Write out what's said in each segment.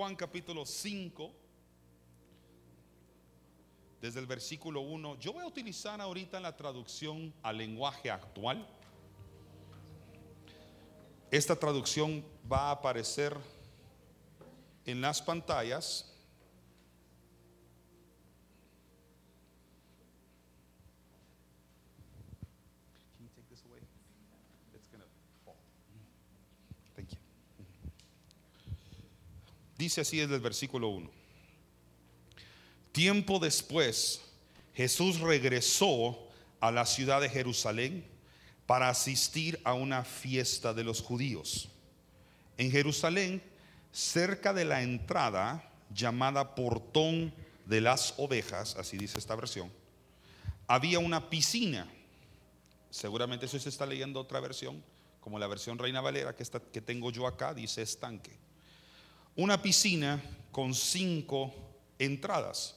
Juan capítulo 5, desde el versículo 1. Yo voy a utilizar ahorita la traducción al lenguaje actual. Esta traducción va a aparecer en las pantallas. Dice así desde el versículo 1. Tiempo después, Jesús regresó a la ciudad de Jerusalén para asistir a una fiesta de los judíos. En Jerusalén, cerca de la entrada llamada Portón de las Ovejas, así dice esta versión, había una piscina. Seguramente eso se está leyendo otra versión, como la versión Reina Valera que, que tengo yo acá, dice estanque una piscina con cinco entradas,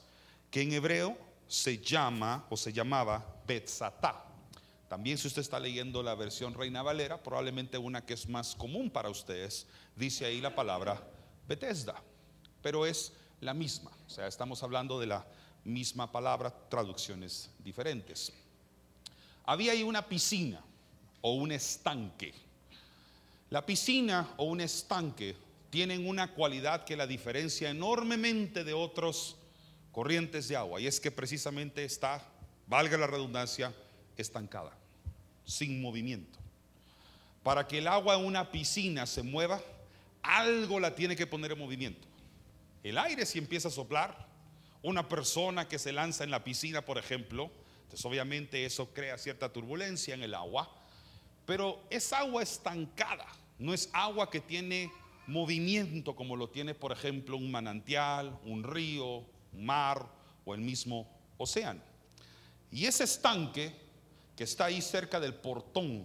que en hebreo se llama o se llamaba Betzatá. También si usted está leyendo la versión Reina Valera, probablemente una que es más común para ustedes, dice ahí la palabra Bethesda, pero es la misma, o sea, estamos hablando de la misma palabra, traducciones diferentes. Había ahí una piscina o un estanque. La piscina o un estanque tienen una cualidad que la diferencia enormemente de otros corrientes de agua y es que precisamente está, valga la redundancia, estancada, sin movimiento. Para que el agua en una piscina se mueva, algo la tiene que poner en movimiento. El aire si empieza a soplar, una persona que se lanza en la piscina, por ejemplo, entonces obviamente eso crea cierta turbulencia en el agua, pero es agua estancada, no es agua que tiene movimiento como lo tiene, por ejemplo, un manantial, un río, un mar o el mismo océano. Y ese estanque que está ahí cerca del portón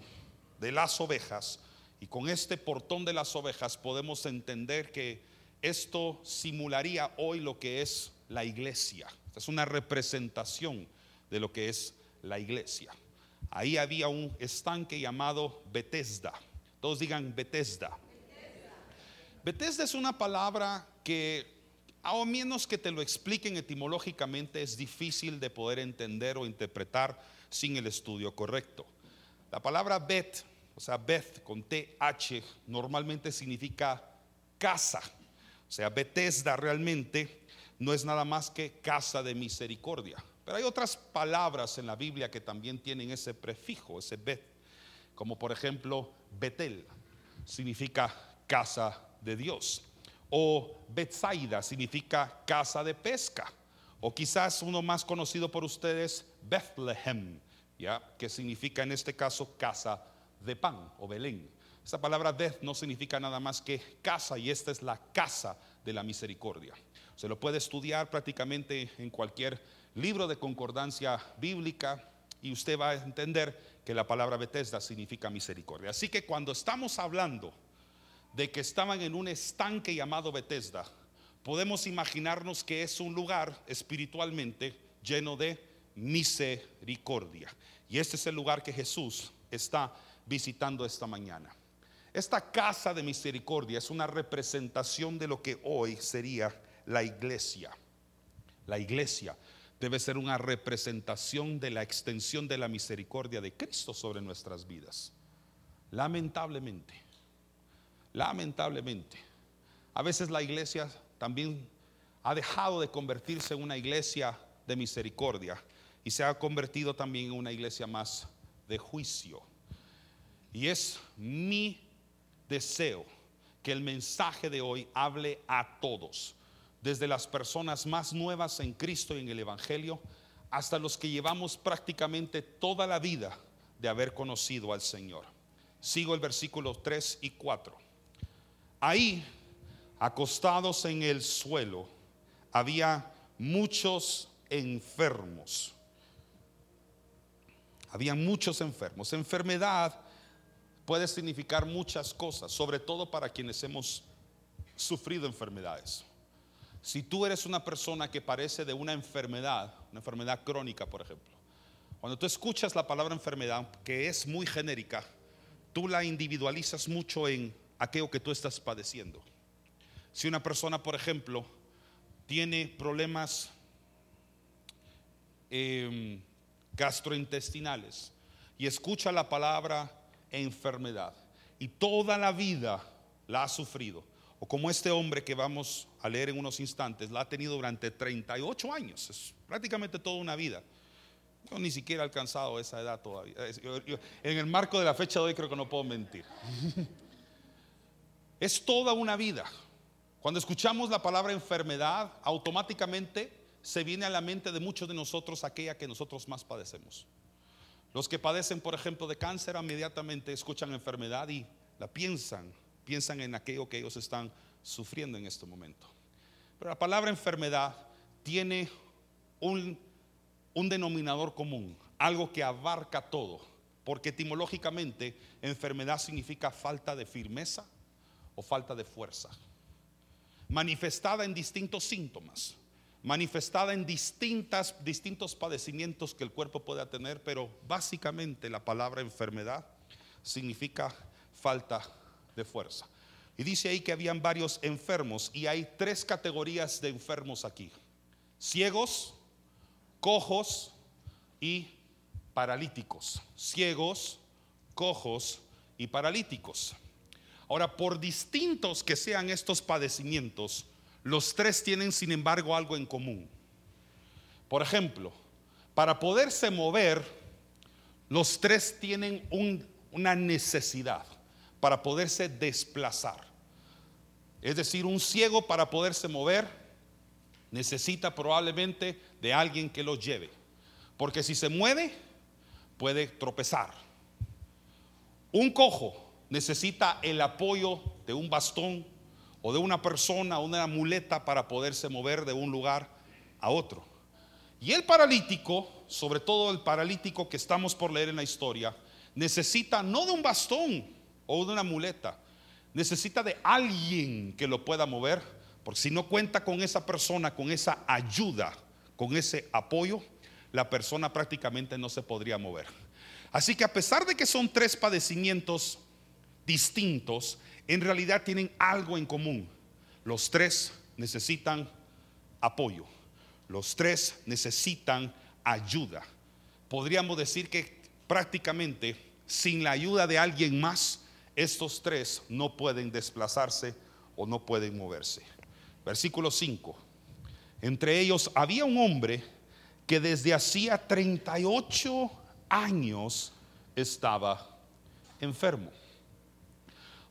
de las ovejas, y con este portón de las ovejas podemos entender que esto simularía hoy lo que es la iglesia. Es una representación de lo que es la iglesia. Ahí había un estanque llamado Bethesda. Todos digan Bethesda. Bethesda es una palabra que, a menos que te lo expliquen etimológicamente, es difícil de poder entender o interpretar sin el estudio correcto. La palabra Bet, o sea, Beth con TH, normalmente significa casa. O sea, Bethesda realmente no es nada más que casa de misericordia. Pero hay otras palabras en la Biblia que también tienen ese prefijo, ese Bet, como por ejemplo Betel, significa casa de Dios. O Bethsaida significa casa de pesca. O quizás uno más conocido por ustedes, Bethlehem, ¿ya? que significa en este caso casa de pan o Belén. Esta palabra Beth no significa nada más que casa y esta es la casa de la misericordia. Se lo puede estudiar prácticamente en cualquier libro de concordancia bíblica y usted va a entender que la palabra Bethesda significa misericordia. Así que cuando estamos hablando de que estaban en un estanque llamado Bethesda, podemos imaginarnos que es un lugar espiritualmente lleno de misericordia. Y este es el lugar que Jesús está visitando esta mañana. Esta casa de misericordia es una representación de lo que hoy sería la iglesia. La iglesia debe ser una representación de la extensión de la misericordia de Cristo sobre nuestras vidas. Lamentablemente, Lamentablemente, a veces la iglesia también ha dejado de convertirse en una iglesia de misericordia y se ha convertido también en una iglesia más de juicio. Y es mi deseo que el mensaje de hoy hable a todos, desde las personas más nuevas en Cristo y en el Evangelio, hasta los que llevamos prácticamente toda la vida de haber conocido al Señor. Sigo el versículo 3 y 4. Ahí, acostados en el suelo, había muchos enfermos. Había muchos enfermos. Enfermedad puede significar muchas cosas, sobre todo para quienes hemos sufrido enfermedades. Si tú eres una persona que parece de una enfermedad, una enfermedad crónica, por ejemplo, cuando tú escuchas la palabra enfermedad, que es muy genérica, tú la individualizas mucho en aquello que tú estás padeciendo. si una persona, por ejemplo, tiene problemas em, gastrointestinales y escucha la palabra enfermedad y toda la vida la ha sufrido, o como este hombre que vamos a leer en unos instantes, la ha tenido durante 38 años, es prácticamente toda una vida. Yo ni siquiera he alcanzado esa edad todavía. en el marco de la fecha de hoy creo que no puedo mentir. Es toda una vida. Cuando escuchamos la palabra enfermedad, automáticamente se viene a la mente de muchos de nosotros aquella que nosotros más padecemos. Los que padecen, por ejemplo, de cáncer, inmediatamente escuchan enfermedad y la piensan, piensan en aquello que ellos están sufriendo en este momento. Pero la palabra enfermedad tiene un, un denominador común, algo que abarca todo, porque etimológicamente enfermedad significa falta de firmeza o falta de fuerza, manifestada en distintos síntomas manifestada en distintas, distintos padecimientos que el cuerpo pueda tener, pero básicamente la palabra enfermedad significa falta de fuerza. Y dice ahí que habían varios enfermos y hay tres categorías de enfermos aquí. Ciegos, cojos y paralíticos. Ciegos, cojos y paralíticos. Ahora, por distintos que sean estos padecimientos, los tres tienen, sin embargo, algo en común. Por ejemplo, para poderse mover, los tres tienen una necesidad para poderse desplazar. Es decir, un ciego para poderse mover necesita probablemente de alguien que lo lleve. Porque si se mueve, puede tropezar. Un cojo necesita el apoyo de un bastón o de una persona, una muleta para poderse mover de un lugar a otro. Y el paralítico, sobre todo el paralítico que estamos por leer en la historia, necesita no de un bastón o de una muleta, necesita de alguien que lo pueda mover, porque si no cuenta con esa persona, con esa ayuda, con ese apoyo, la persona prácticamente no se podría mover. Así que a pesar de que son tres padecimientos distintos, en realidad tienen algo en común. Los tres necesitan apoyo. Los tres necesitan ayuda. Podríamos decir que prácticamente sin la ayuda de alguien más, estos tres no pueden desplazarse o no pueden moverse. Versículo 5. Entre ellos había un hombre que desde hacía 38 años estaba enfermo.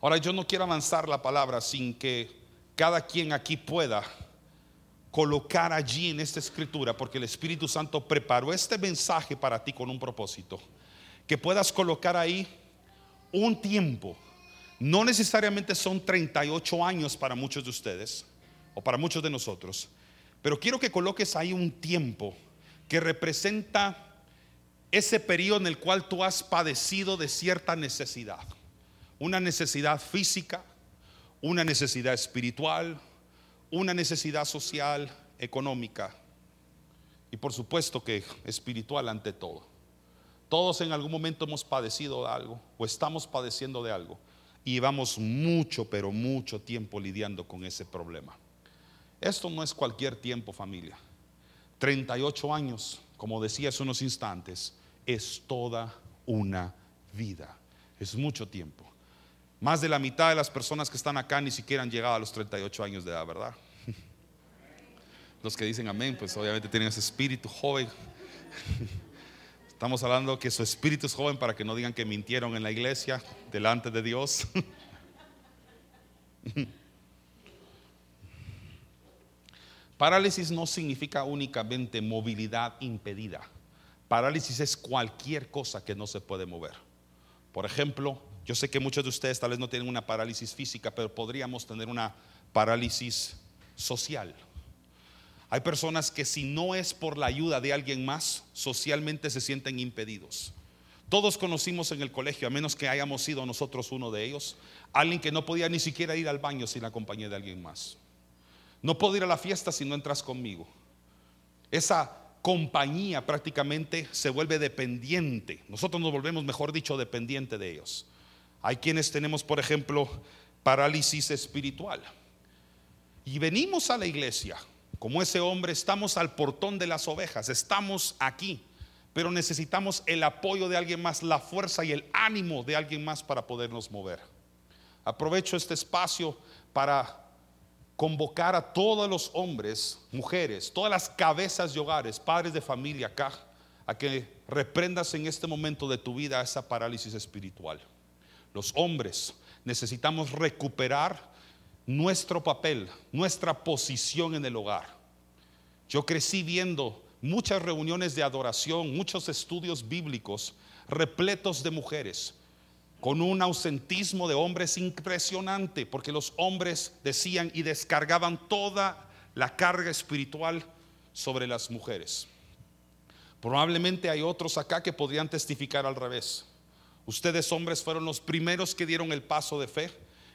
Ahora yo no quiero avanzar la palabra sin que cada quien aquí pueda colocar allí en esta escritura, porque el Espíritu Santo preparó este mensaje para ti con un propósito, que puedas colocar ahí un tiempo. No necesariamente son 38 años para muchos de ustedes o para muchos de nosotros, pero quiero que coloques ahí un tiempo que representa ese periodo en el cual tú has padecido de cierta necesidad una necesidad física, una necesidad espiritual, una necesidad social, económica y por supuesto que espiritual ante todo. Todos en algún momento hemos padecido de algo o estamos padeciendo de algo y llevamos mucho, pero mucho tiempo lidiando con ese problema. Esto no es cualquier tiempo familia. 38 años, como decía hace unos instantes, es toda una vida. Es mucho tiempo. Más de la mitad de las personas que están acá ni siquiera han llegado a los 38 años de edad, ¿verdad? Los que dicen amén, pues obviamente tienen ese espíritu joven. Estamos hablando que su espíritu es joven para que no digan que mintieron en la iglesia delante de Dios. Parálisis no significa únicamente movilidad impedida. Parálisis es cualquier cosa que no se puede mover. Por ejemplo, yo sé que muchos de ustedes tal vez no tienen una parálisis física, pero podríamos tener una parálisis social. Hay personas que si no es por la ayuda de alguien más, socialmente se sienten impedidos. Todos conocimos en el colegio, a menos que hayamos sido nosotros uno de ellos, alguien que no podía ni siquiera ir al baño sin la compañía de alguien más. No puedo ir a la fiesta si no entras conmigo. Esa compañía prácticamente se vuelve dependiente. Nosotros nos volvemos, mejor dicho, dependiente de ellos. Hay quienes tenemos, por ejemplo, parálisis espiritual. Y venimos a la iglesia, como ese hombre, estamos al portón de las ovejas, estamos aquí, pero necesitamos el apoyo de alguien más, la fuerza y el ánimo de alguien más para podernos mover. Aprovecho este espacio para convocar a todos los hombres, mujeres, todas las cabezas de hogares, padres de familia acá, a que reprendas en este momento de tu vida esa parálisis espiritual. Los hombres necesitamos recuperar nuestro papel, nuestra posición en el hogar. Yo crecí viendo muchas reuniones de adoración, muchos estudios bíblicos repletos de mujeres, con un ausentismo de hombres impresionante, porque los hombres decían y descargaban toda la carga espiritual sobre las mujeres. Probablemente hay otros acá que podrían testificar al revés. Ustedes hombres fueron los primeros que dieron el paso de fe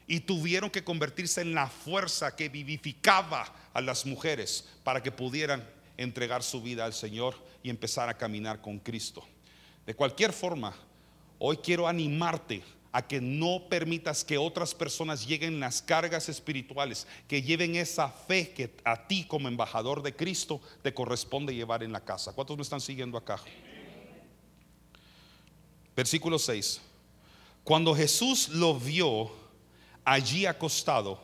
y tuvieron que convertirse en la fuerza que vivificaba a las mujeres para que pudieran entregar su vida al Señor y empezar a caminar con Cristo. De cualquier forma, Hoy quiero animarte a que no permitas que otras personas lleguen las cargas espirituales, que lleven esa fe que a ti como embajador de Cristo te corresponde llevar en la casa. ¿Cuántos me están siguiendo acá? Versículo 6. Cuando Jesús lo vio allí acostado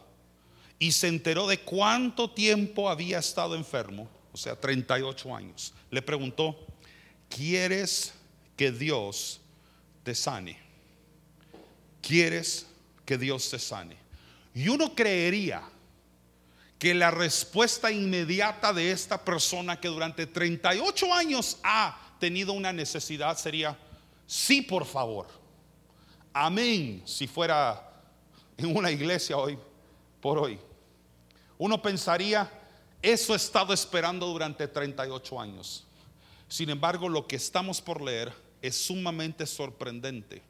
y se enteró de cuánto tiempo había estado enfermo, o sea, 38 años, le preguntó, ¿quieres que Dios te sane? ¿Quieres que Dios te sane? Y uno creería que la respuesta inmediata de esta persona que durante 38 años ha tenido una necesidad sería, sí, por favor. Amén, si fuera en una iglesia hoy, por hoy. Uno pensaría, eso he estado esperando durante 38 años. Sin embargo, lo que estamos por leer es sumamente sorprendente.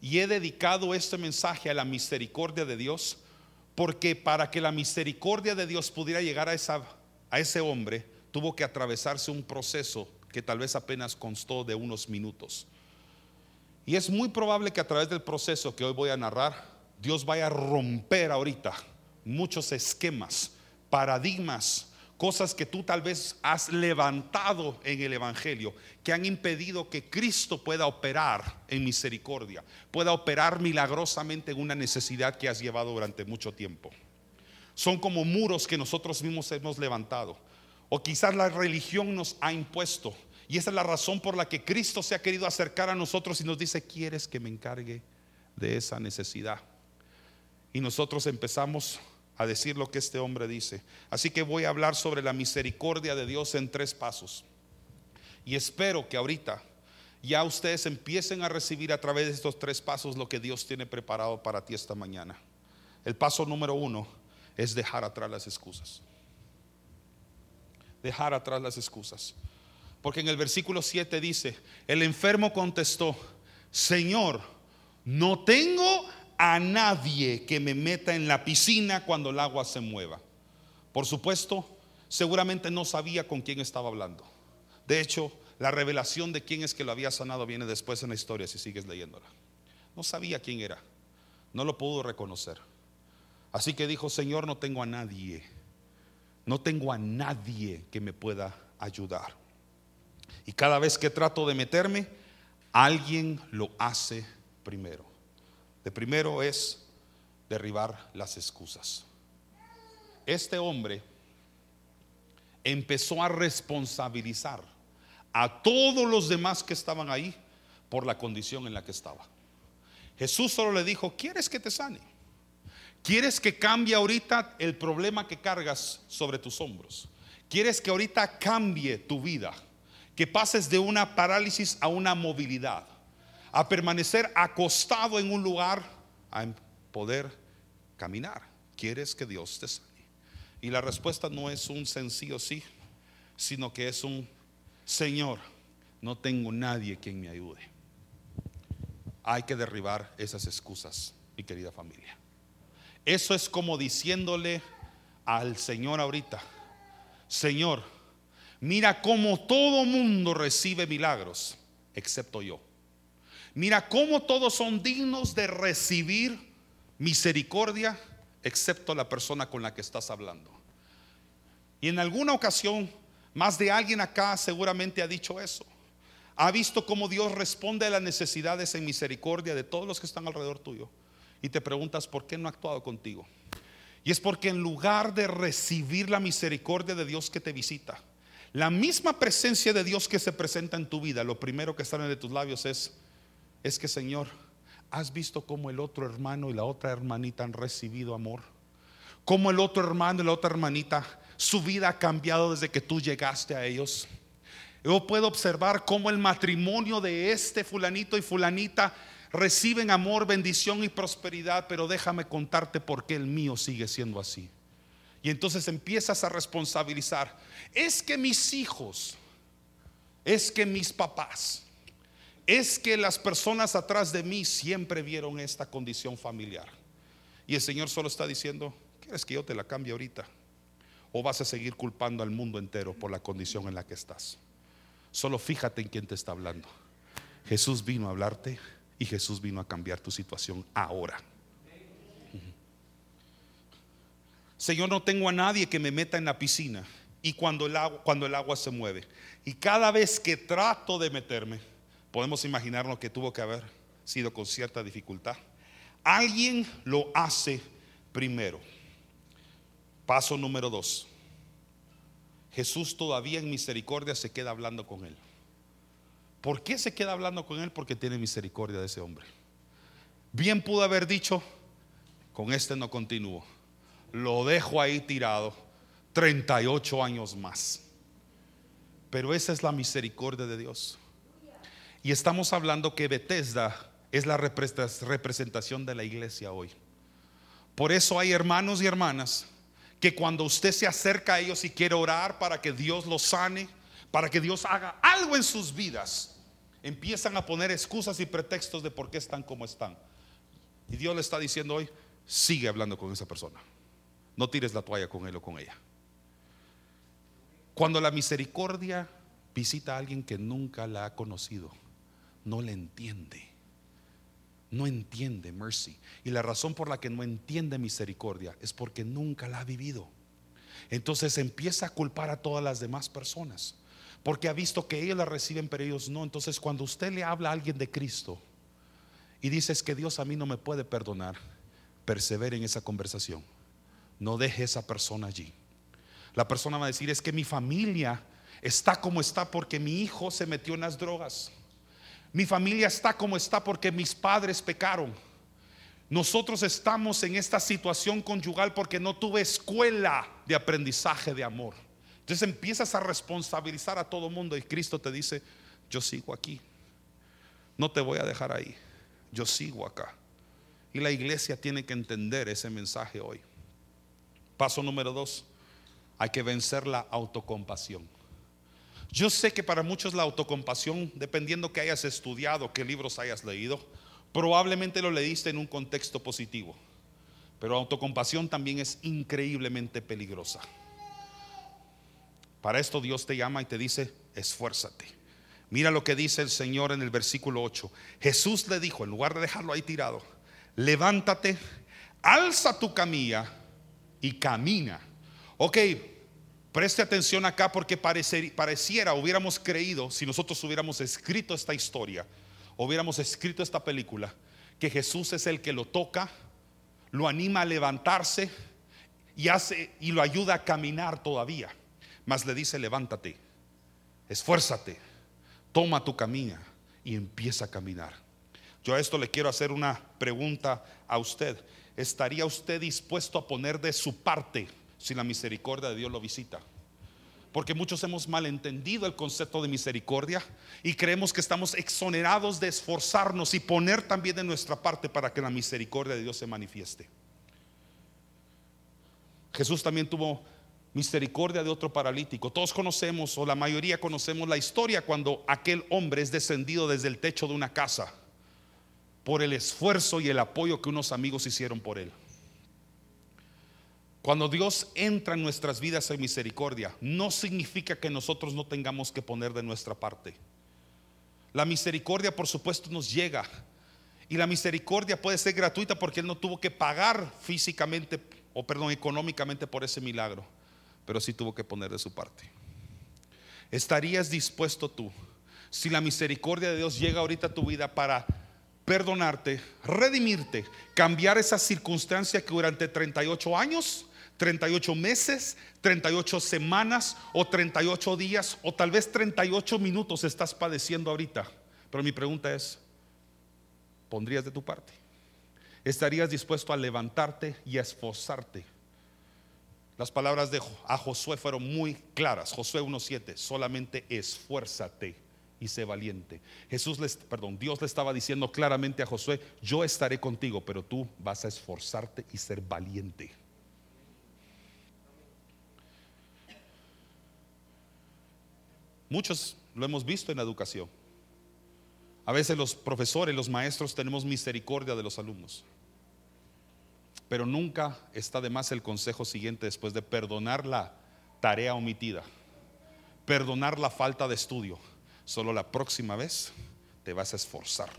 Y he dedicado este mensaje a la misericordia de Dios, porque para que la misericordia de Dios pudiera llegar a, esa, a ese hombre, tuvo que atravesarse un proceso que tal vez apenas constó de unos minutos. Y es muy probable que a través del proceso que hoy voy a narrar, Dios vaya a romper ahorita muchos esquemas, paradigmas, cosas que tú tal vez has levantado en el Evangelio, que han impedido que Cristo pueda operar en misericordia, pueda operar milagrosamente en una necesidad que has llevado durante mucho tiempo. Son como muros que nosotros mismos hemos levantado, o quizás la religión nos ha impuesto. Y esa es la razón por la que Cristo se ha querido acercar a nosotros y nos dice, ¿quieres que me encargue de esa necesidad? Y nosotros empezamos a decir lo que este hombre dice. Así que voy a hablar sobre la misericordia de Dios en tres pasos. Y espero que ahorita ya ustedes empiecen a recibir a través de estos tres pasos lo que Dios tiene preparado para ti esta mañana. El paso número uno es dejar atrás las excusas. Dejar atrás las excusas. Porque en el versículo 7 dice, el enfermo contestó, Señor, no tengo a nadie que me meta en la piscina cuando el agua se mueva. Por supuesto, seguramente no sabía con quién estaba hablando. De hecho, la revelación de quién es que lo había sanado viene después en la historia, si sigues leyéndola. No sabía quién era, no lo pudo reconocer. Así que dijo, Señor, no tengo a nadie, no tengo a nadie que me pueda ayudar. Y cada vez que trato de meterme, alguien lo hace primero. De primero es derribar las excusas. Este hombre empezó a responsabilizar a todos los demás que estaban ahí por la condición en la que estaba. Jesús solo le dijo, ¿quieres que te sane? ¿Quieres que cambie ahorita el problema que cargas sobre tus hombros? ¿Quieres que ahorita cambie tu vida? Que pases de una parálisis a una movilidad a permanecer acostado en un lugar, a poder caminar. ¿Quieres que Dios te sane? Y la respuesta no es un sencillo sí, sino que es un Señor, no tengo nadie quien me ayude. Hay que derribar esas excusas, mi querida familia. Eso es como diciéndole al Señor ahorita, Señor, mira cómo todo mundo recibe milagros, excepto yo. Mira cómo todos son dignos de recibir misericordia, excepto la persona con la que estás hablando. Y en alguna ocasión, más de alguien acá seguramente ha dicho eso. Ha visto cómo Dios responde a las necesidades en misericordia de todos los que están alrededor tuyo. Y te preguntas, ¿por qué no ha actuado contigo? Y es porque en lugar de recibir la misericordia de Dios que te visita, la misma presencia de Dios que se presenta en tu vida, lo primero que sale de tus labios es, es que Señor, ¿has visto cómo el otro hermano y la otra hermanita han recibido amor? Cómo el otro hermano y la otra hermanita, su vida ha cambiado desde que tú llegaste a ellos. Yo puedo observar cómo el matrimonio de este fulanito y fulanita reciben amor, bendición y prosperidad, pero déjame contarte por qué el mío sigue siendo así. Y entonces empiezas a responsabilizar. Es que mis hijos, es que mis papás, es que las personas atrás de mí siempre vieron esta condición familiar. Y el Señor solo está diciendo, ¿quieres que yo te la cambie ahorita? ¿O vas a seguir culpando al mundo entero por la condición en la que estás? Solo fíjate en quién te está hablando. Jesús vino a hablarte y Jesús vino a cambiar tu situación ahora. Señor, no tengo a nadie que me meta en la piscina y cuando el, agua, se mueve. Y cada vez que trato de meterme, podemos imaginarnos que tuvo que haber sido con cierta dificultad. Alguien lo hace primero. Paso número dos. Jesús todavía en misericordia se queda hablando con él. ¿Por qué se queda hablando con él? Porque tiene misericordia de ese hombre. Bien pudo haber dicho, con este no continúo lo dejo ahí tirado 38 años más. Pero esa es la misericordia de Dios. Y estamos hablando que Bethesda es la representación de la iglesia hoy. Por eso hay hermanos y hermanas que cuando usted se acerca a ellos y quiere orar para que Dios los sane, para que Dios haga algo en sus vidas, empiezan a poner excusas y pretextos de por qué están como están. Y Dios le está diciendo hoy, sigue hablando con esa persona. No tires la toalla con él o con ella. Cuando la misericordia visita a alguien que nunca la ha conocido, no le entiende. No entiende mercy. Y la razón por la que no entiende misericordia es porque nunca la ha vivido. Entonces empieza a culpar a todas las demás personas. Porque ha visto que ellos la reciben, pero ellos no. Entonces cuando usted le habla a alguien de Cristo y dices que Dios a mí no me puede perdonar, persevere en esa conversación no deje esa persona allí. La persona va a decir, es que mi familia está como está porque mi hijo se metió en las drogas. Mi familia está como está porque mis padres pecaron. Nosotros estamos en esta situación conyugal porque no tuve escuela de aprendizaje de amor. Entonces empiezas a responsabilizar a todo mundo y Cristo te dice, yo sigo aquí. No te voy a dejar ahí. Yo sigo acá. Y la iglesia tiene que entender ese mensaje hoy. Paso número dos, hay que vencer la autocompasión. Yo sé que para muchos la autocompasión, dependiendo que hayas estudiado, qué libros hayas leído, probablemente lo leíste en un contexto positivo. Pero autocompasión también es increíblemente peligrosa. Para esto Dios te llama y te dice, esfuérzate. Mira lo que dice el Señor en el versículo 8. Jesús le dijo, en lugar de dejarlo ahí tirado, levántate, alza tu camilla y camina. Ok, preste atención acá porque pareciera, hubiéramos creído, si nosotros hubiéramos escrito esta historia, hubiéramos escrito esta película, que Jesús es el que lo toca, lo anima a levantarse y hace y lo ayuda a caminar todavía. Mas le dice, levántate, esfuérzate, toma tu camina y empieza a caminar. Yo a esto le quiero hacer una pregunta a usted. ¿Estaría usted dispuesto a poner de su parte si la misericordia de Dios lo visita? Porque muchos hemos malentendido el concepto de misericordia y creemos que estamos exonerados de esforzarnos y poner también de nuestra parte para que la misericordia de Dios se manifieste. Jesús también tuvo misericordia de otro paralítico. Todos conocemos, o la mayoría conocemos la historia cuando aquel hombre es descendido desde el techo de una casa por el esfuerzo y el apoyo que unos amigos hicieron por él. Cuando Dios entra en nuestras vidas en misericordia, no significa que nosotros no tengamos que poner de nuestra parte. La misericordia, por supuesto, nos llega Y la misericordia puede ser gratuita porque Él no tuvo que pagar físicamente o perdón, económicamente por ese milagro, pero sí tuvo que poner de su parte. ¿Estarías dispuesto tú, si la misericordia de Dios llega ahorita a tu vida para perdonarte, redimirte, cambiar esa circunstancia que durante 38 años, 38 meses, 38 semanas o 38 días o tal vez 38 minutos estás padeciendo ahorita? Pero mi pregunta es, ¿pondrías de tu parte? ¿Estarías dispuesto a levantarte y a esforzarte? Las palabras de a Josué fueron muy claras. Josué 1:7, solamente esfuérzate y sé valiente. Jesús les, perdón, Dios le estaba diciendo claramente a Josué, yo estaré contigo, pero tú vas a esforzarte y ser valiente. Muchos lo hemos visto en la educación. A veces los profesores, los maestros tenemos misericordia de los alumnos. Pero nunca está de más el consejo siguiente después de perdonar la tarea omitida, perdonar la falta de estudio. Solo la próxima vez te vas a esforzar.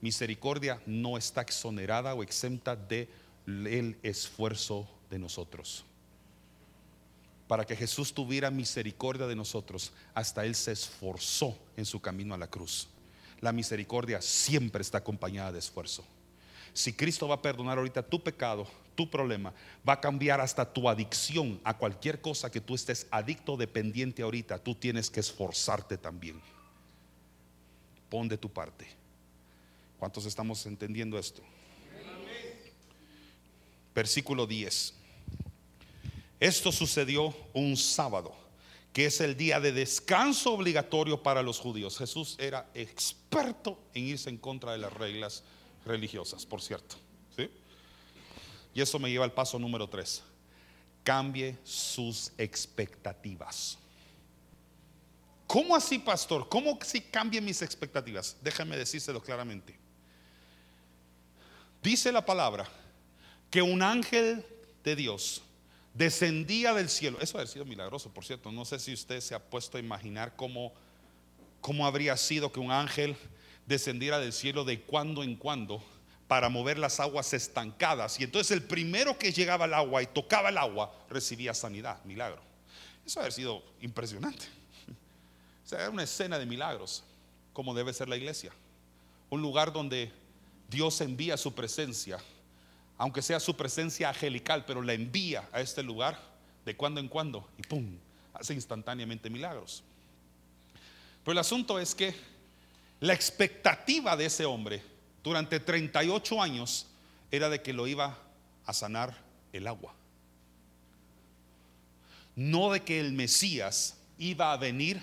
Misericordia no está exonerada o exenta de el esfuerzo de nosotros. Para que Jesús tuviera misericordia de nosotros, hasta Él se esforzó en su camino a la cruz la misericordia siempre está acompañada de esfuerzo. Si Cristo va a perdonar ahorita tu pecado, tu problema, va a cambiar hasta tu adicción a cualquier cosa que tú estés adicto dependiente ahorita, tú tienes que esforzarte también. Pon de tu parte. ¿Cuántos estamos entendiendo esto? Versículo 10. Esto sucedió un sábado que es el día de descanso obligatorio para los judíos. Jesús era experto en irse en contra de las reglas religiosas, por cierto. Y eso me lleva al paso número tres. Cambie sus expectativas. ¿Cómo así, pastor? ¿Cómo si cambie mis expectativas? Déjame decírselo claramente. Dice la palabra que un ángel de Dios descendía del cielo. Eso ha sido milagroso, por cierto. No sé si usted se ha puesto a imaginar cómo, cómo habría sido que un ángel descendiera del cielo de cuando en cuando para mover las aguas estancadas. Y entonces el primero que llegaba al agua y tocaba el agua recibía sanidad, milagro. Eso ha sido impresionante. Sea, era una escena de milagros, como debe ser la iglesia. Un lugar donde Dios envía su presencia aunque sea su presencia angelical, pero la envía a este lugar de cuando en cuando y ¡pum! hace instantáneamente milagros. Pero el asunto es que la expectativa de ese hombre durante 38 años era de que lo iba a sanar el agua. No de que el Mesías iba a venir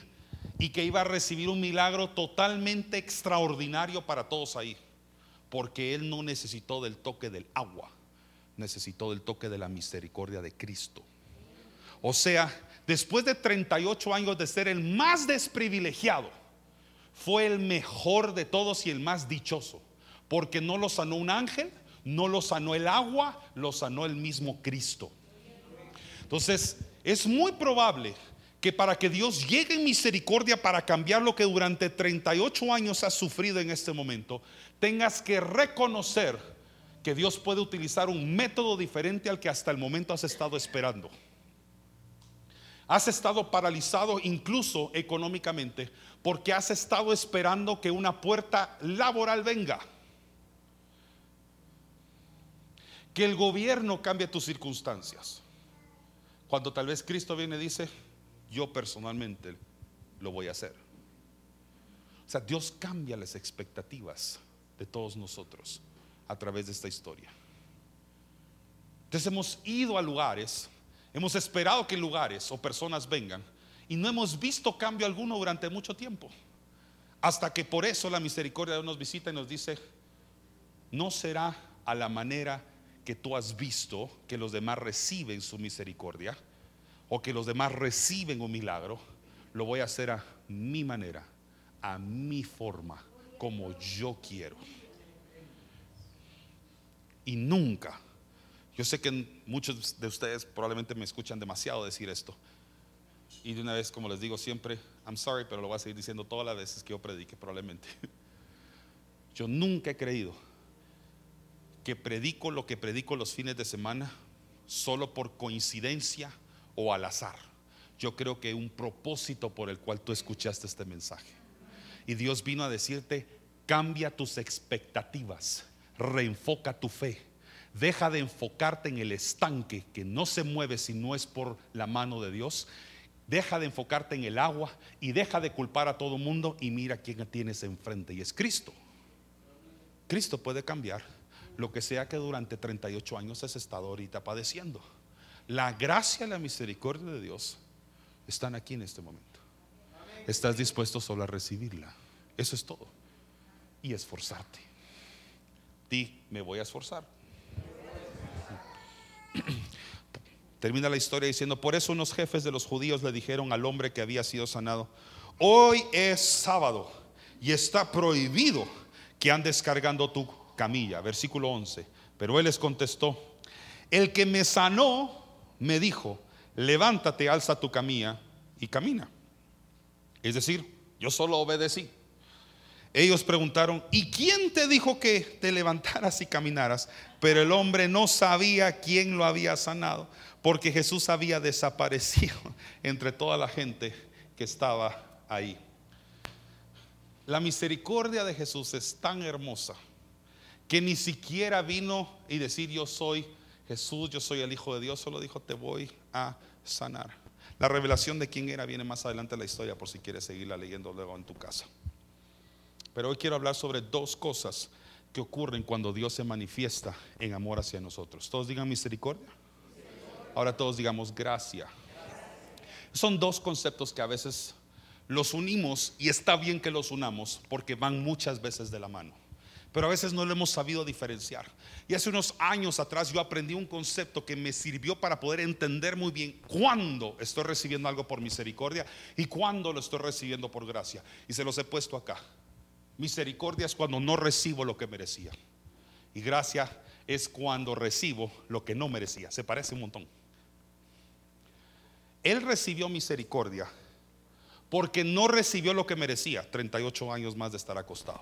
y que iba a recibir un milagro totalmente extraordinario para todos ahí porque él no necesitó del toque del agua, necesitó del toque de la misericordia de Cristo. O sea, después de 38 años de ser el más desprivilegiado, fue el mejor de todos y el más dichoso, porque no lo sanó un ángel, no lo sanó el agua, lo sanó el mismo Cristo. Entonces, es muy probable que para que Dios llegue en misericordia para cambiar lo que durante 38 años has sufrido en este momento, tengas que reconocer que Dios puede utilizar un método diferente al que hasta el momento has estado esperando. Has estado paralizado incluso económicamente porque has estado esperando que una puerta laboral venga. Que el gobierno cambie tus circunstancias. Cuando tal vez Cristo viene y dice, yo personalmente lo voy a hacer. O sea, Dios cambia las expectativas de todos nosotros a través de esta historia. Entonces hemos ido a lugares, hemos esperado que lugares o personas vengan y no hemos visto cambio alguno durante mucho tiempo. Hasta que por eso la misericordia de Dios nos visita y nos dice, no será a la manera que tú has visto que los demás reciben su misericordia o que los demás reciben un milagro, lo voy a hacer a mi manera, a mi forma como yo quiero. Y nunca, yo sé que muchos de ustedes probablemente me escuchan demasiado decir esto. Y de una vez, como les digo siempre, I'm sorry, pero lo voy a seguir diciendo todas las veces que yo predique probablemente. Yo nunca he creído que predico lo que predico los fines de semana solo por coincidencia o al azar. Yo creo que un propósito por el cual tú escuchaste este mensaje. Y Dios vino a decirte, cambia tus expectativas, reenfoca tu fe. Deja de enfocarte en el estanque que no se mueve si no es por la mano de Dios. Deja de enfocarte en el agua y deja de culpar a todo mundo y mira quién tienes enfrente y es Cristo. Cristo puede cambiar lo que sea que durante 38 años has estado ahorita padeciendo. La gracia y la misericordia de Dios están aquí en este momento. Estás dispuesto solo a recibirla. Eso es todo. Y esforzarte. Di, me voy a esforzar. Termina la historia diciendo, por eso unos jefes de los judíos le dijeron al hombre que había sido sanado, hoy es sábado y está prohibido que andes cargando tu camilla. Versículo 11. Pero él les contestó, el que me sanó me dijo, levántate, alza tu camilla y camina. Es decir, yo solo obedecí. Ellos preguntaron, ¿y quién te dijo que te levantaras y caminaras? Pero el hombre no sabía quién lo había sanado, porque Jesús había desaparecido entre toda la gente que estaba ahí. La misericordia de Jesús es tan hermosa que ni siquiera vino y decir yo soy Jesús, yo soy el Hijo de Dios, solo dijo te voy a sanar. La revelación de quién era viene más adelante en la historia por si quieres seguirla leyendo luego en tu casa. Pero hoy quiero hablar sobre dos cosas que ocurren cuando Dios se manifiesta en amor hacia nosotros. Todos digan misericordia. Ahora todos digamos gracia. Son dos conceptos que a veces los unimos y está bien que los unamos porque van muchas veces de la mano. Pero a veces no lo hemos sabido diferenciar. Y hace unos años atrás yo aprendí un concepto que me sirvió para poder entender muy bien cuándo estoy recibiendo algo por misericordia y cuándo lo estoy recibiendo por gracia. Y se los he puesto acá. Misericordia es cuando no recibo lo que merecía. Y gracia es cuando recibo lo que no merecía. Se parece un montón. Él recibió misericordia porque no recibió lo que merecía, 38 años más de estar acostado.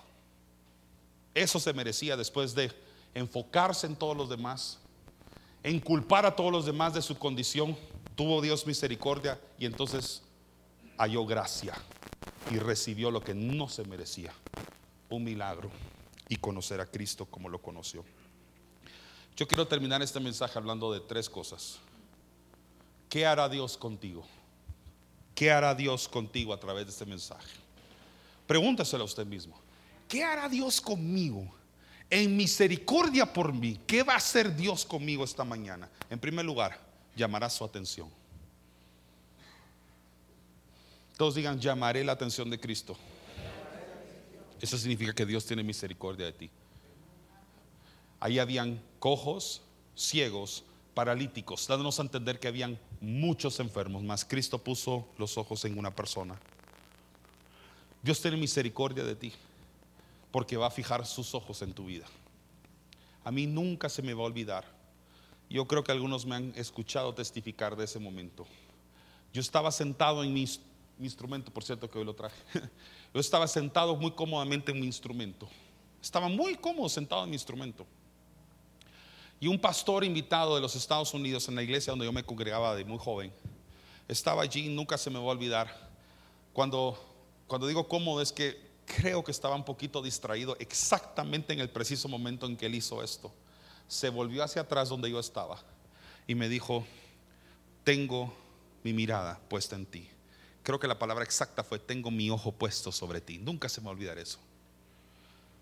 Eso se merecía después de enfocarse en todos los demás, en culpar a todos los demás de su condición. Tuvo Dios misericordia y entonces halló gracia y recibió lo que no se merecía. Un milagro y conocer a Cristo como lo conoció. Yo quiero terminar este mensaje hablando de tres cosas. ¿Qué hará Dios contigo? ¿Qué hará Dios contigo a través de este mensaje? Pregúntaselo a usted mismo. ¿Qué hará Dios conmigo? En misericordia por mí, ¿qué va a hacer Dios conmigo esta mañana? En primer lugar, llamará su atención. Todos digan, llamaré la atención de Cristo. Eso significa que Dios tiene misericordia de ti. Ahí habían cojos, ciegos, paralíticos, dándonos a entender que habían muchos enfermos, mas Cristo puso los ojos en una persona. Dios tiene misericordia de ti porque va a fijar sus ojos en tu vida. A mí nunca se me va a olvidar. Yo creo que algunos me han escuchado testificar de ese momento. Yo estaba sentado en mi, instrumento, por cierto que hoy lo traje. Yo estaba sentado muy cómodamente en mi instrumento. Estaba muy cómodo sentado en mi instrumento. Y un pastor invitado de los Estados Unidos en la iglesia donde yo me congregaba de muy joven, estaba allí, nunca se me va a olvidar. Cuando, cuando digo cómodo es que creo que estaba un poquito distraído exactamente en el preciso momento en que él hizo esto. Se volvió hacia atrás donde yo estaba y me dijo, tengo mi mirada puesta en ti. Creo que la palabra exacta fue, tengo mi ojo puesto sobre ti. Nunca se me va a olvidar eso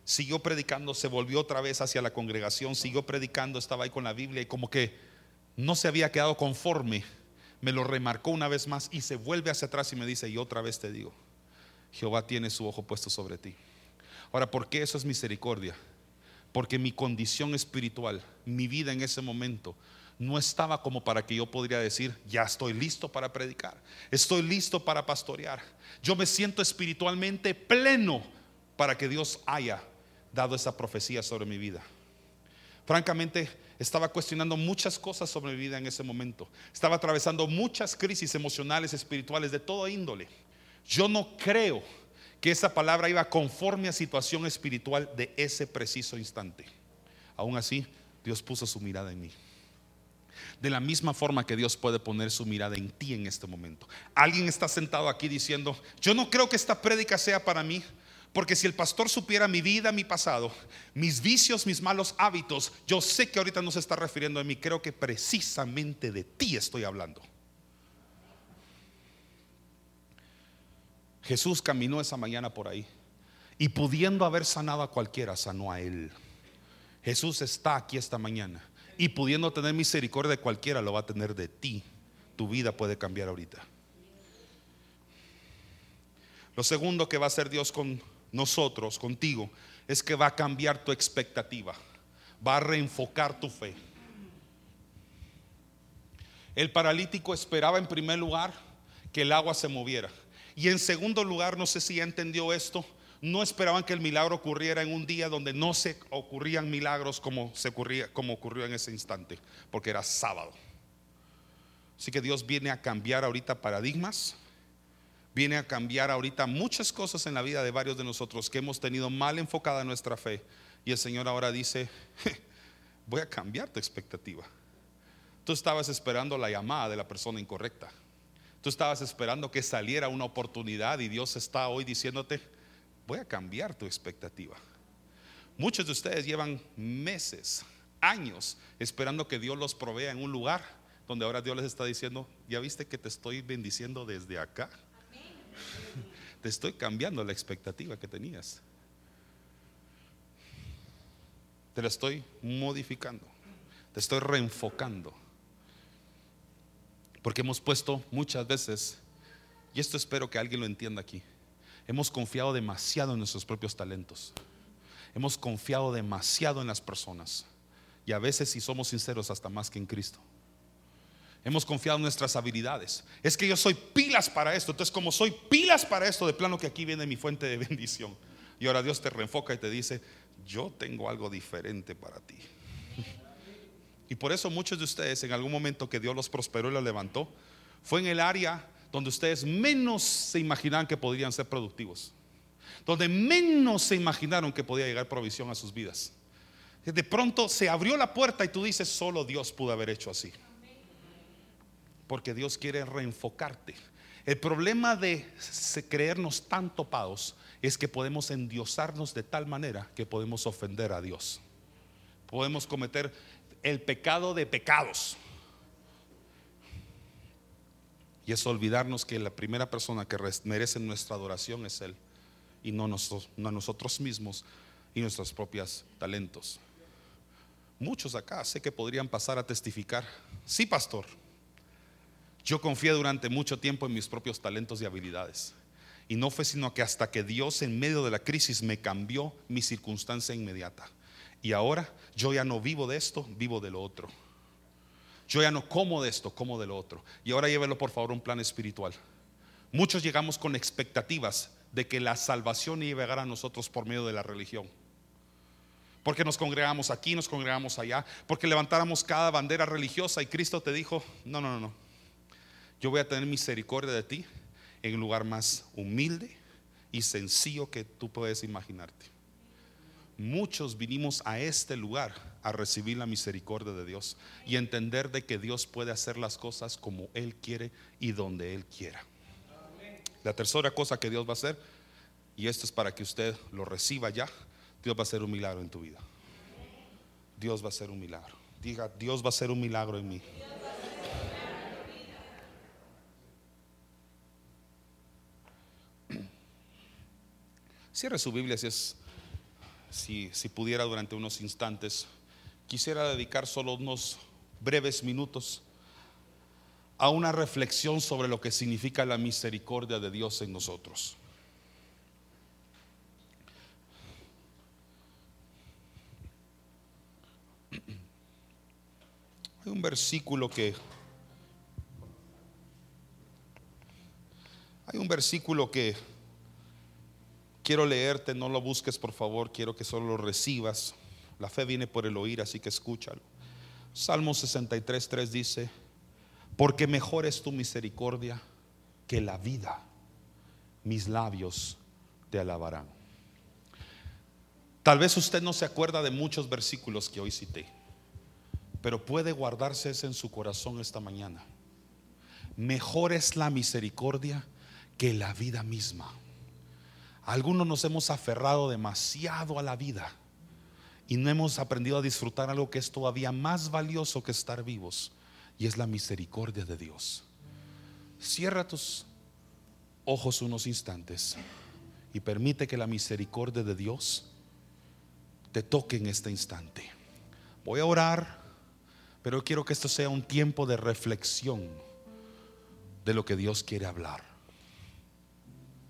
siguió predicando, se volvió otra vez hacia la congregación, siguió predicando, estaba ahí con la Biblia y como que no se había quedado conforme, me lo remarcó una vez más y se vuelve hacia atrás y me dice, y otra vez te digo, Jehová tiene su ojo puesto sobre ti. Ahora, ¿por qué eso es misericordia? Porque mi condición espiritual, mi vida en ese momento, no estaba como para que yo podría decir, ya estoy listo para predicar, estoy listo para pastorear. Yo me siento espiritualmente pleno para que Dios haya dado esa profecía sobre mi vida. Francamente, estaba cuestionando muchas cosas sobre mi vida en ese momento. Estaba atravesando muchas crisis emocionales, espirituales, de todo índole. Yo no creo que esa palabra iba conforme a situación espiritual de ese preciso instante. aún así Dios puso su mirada en mí. De la misma forma que Dios puede poner su mirada en ti en este momento. Alguien está sentado aquí diciendo, yo no creo que esta prédica sea para mí, porque si el pastor supiera mi vida, mi pasado, mis vicios, mis malos hábitos, yo sé que ahorita no se está refiriendo a mí, creo que precisamente de ti estoy hablando. Jesús caminó esa mañana por ahí y pudiendo haber sanado a cualquiera, sanó a él. Jesús está aquí esta mañana y pudiendo tener misericordia de cualquiera, lo va a tener de ti. Tu vida puede cambiar ahorita. Lo segundo que va a hacer Dios con nosotros, contigo, es que va a cambiar tu expectativa, va a reenfocar tu fe. El paralítico esperaba en primer lugar que el agua se moviera. Y en segundo lugar, no sé si ya entendió esto, no esperaban que el milagro ocurriera en un día donde no se ocurrían milagros como, se ocurría, como ocurrió en ese instante, porque era sábado. Así que Dios viene a cambiar ahorita paradigmas, viene a cambiar ahorita muchas cosas en la vida de varios de nosotros que hemos tenido mal enfocada nuestra fe. Y el Señor ahora dice, voy a cambiar tu expectativa. Tú estabas esperando la llamada de la persona incorrecta. Tú estabas esperando que saliera una oportunidad y Dios está hoy diciéndote, voy a cambiar tu expectativa. Muchos de ustedes llevan meses, años, esperando que Dios los provea en un lugar donde ahora Dios les está diciendo, ya viste que te estoy bendiciendo desde acá. Te estoy cambiando la expectativa que tenías. Te la estoy modificando. Te estoy reenfocando. Porque hemos puesto muchas veces, y esto espero que alguien lo entienda aquí, Hemos confiado demasiado en nuestros propios talentos. Hemos confiado demasiado en las personas. Y a veces, si somos sinceros, hasta más que en Cristo. Hemos confiado en nuestras habilidades. Es que yo soy pilas para esto. Entonces, como soy pilas para esto, de plano que aquí viene mi fuente de bendición. Y ahora Dios te reenfoca y te dice, yo tengo algo diferente para ti. Y por eso muchos de ustedes en algún momento que Dios los prosperó y los levantó, fue en el área donde ustedes menos se imaginaban que podrían ser productivos, donde menos se imaginaron que podía llegar provisión a sus vidas. De pronto se abrió la puerta y tú dices, solo Dios pudo haber hecho así. Porque Dios quiere reenfocarte. El problema de creernos tan topados es que podemos endiosarnos de tal manera que podemos ofender a Dios. Podemos cometer el pecado de pecados. Y es olvidarnos que la primera persona que merece nuestra adoración es Él y no nosotros, no nosotros mismos y nuestros propios talentos. Muchos acá sé que podrían pasar a testificar, sí pastor, yo confié durante mucho tiempo en mis propios talentos y habilidades. Y no fue sino que hasta que Dios en medio de la crisis me cambió mi circunstancia inmediata. Y ahora yo ya no vivo de esto, vivo de lo otro. Yo ya no como de esto, como de lo otro. Y ahora llévelo por favor a un plan espiritual. Muchos llegamos con expectativas de que la salvación iba a nosotros por medio de la religión. Porque nos congregamos aquí, nos congregamos allá, porque levantáramos cada bandera religiosa y Cristo te dijo, no, no, no, no. Yo voy a tener misericordia de ti en el lugar más humilde y sencillo que tú puedes imaginarte muchos vinimos a este lugar a recibir la misericordia de Dios y entender de que Dios puede hacer las cosas como Él quiere y donde Él quiera. La tercera cosa que Dios va a hacer, y esto es para que usted lo reciba ya, Dios va a hacer un milagro en tu vida. Dios va a hacer un milagro. Diga, Dios va a hacer un milagro en mí. Cierre su Biblia si es si, pudiera durante unos instantes, quisiera dedicar solo unos breves minutos a una reflexión sobre lo que significa la misericordia de Dios en nosotros. Hay un versículo que hay un versículo que Quiero leerte, no lo busques por favor, quiero que solo lo recibas. La fe viene por el oír, así que escúchalo. Salmo 63, 3 dice, porque mejor es tu misericordia que la vida, mis labios te alabarán. Tal vez usted no se acuerda de muchos versículos que hoy cité, pero puede guardarse ese en su corazón esta mañana. Mejor es la misericordia que la vida misma. Algunos nos hemos aferrado demasiado a la vida y no hemos aprendido a disfrutar algo que es todavía más valioso que estar vivos y es la misericordia de Dios. Cierra tus ojos unos instantes y permite que la misericordia de Dios te toque en este instante. Voy a orar, pero quiero que esto sea un tiempo de reflexión de lo que Dios quiere hablar.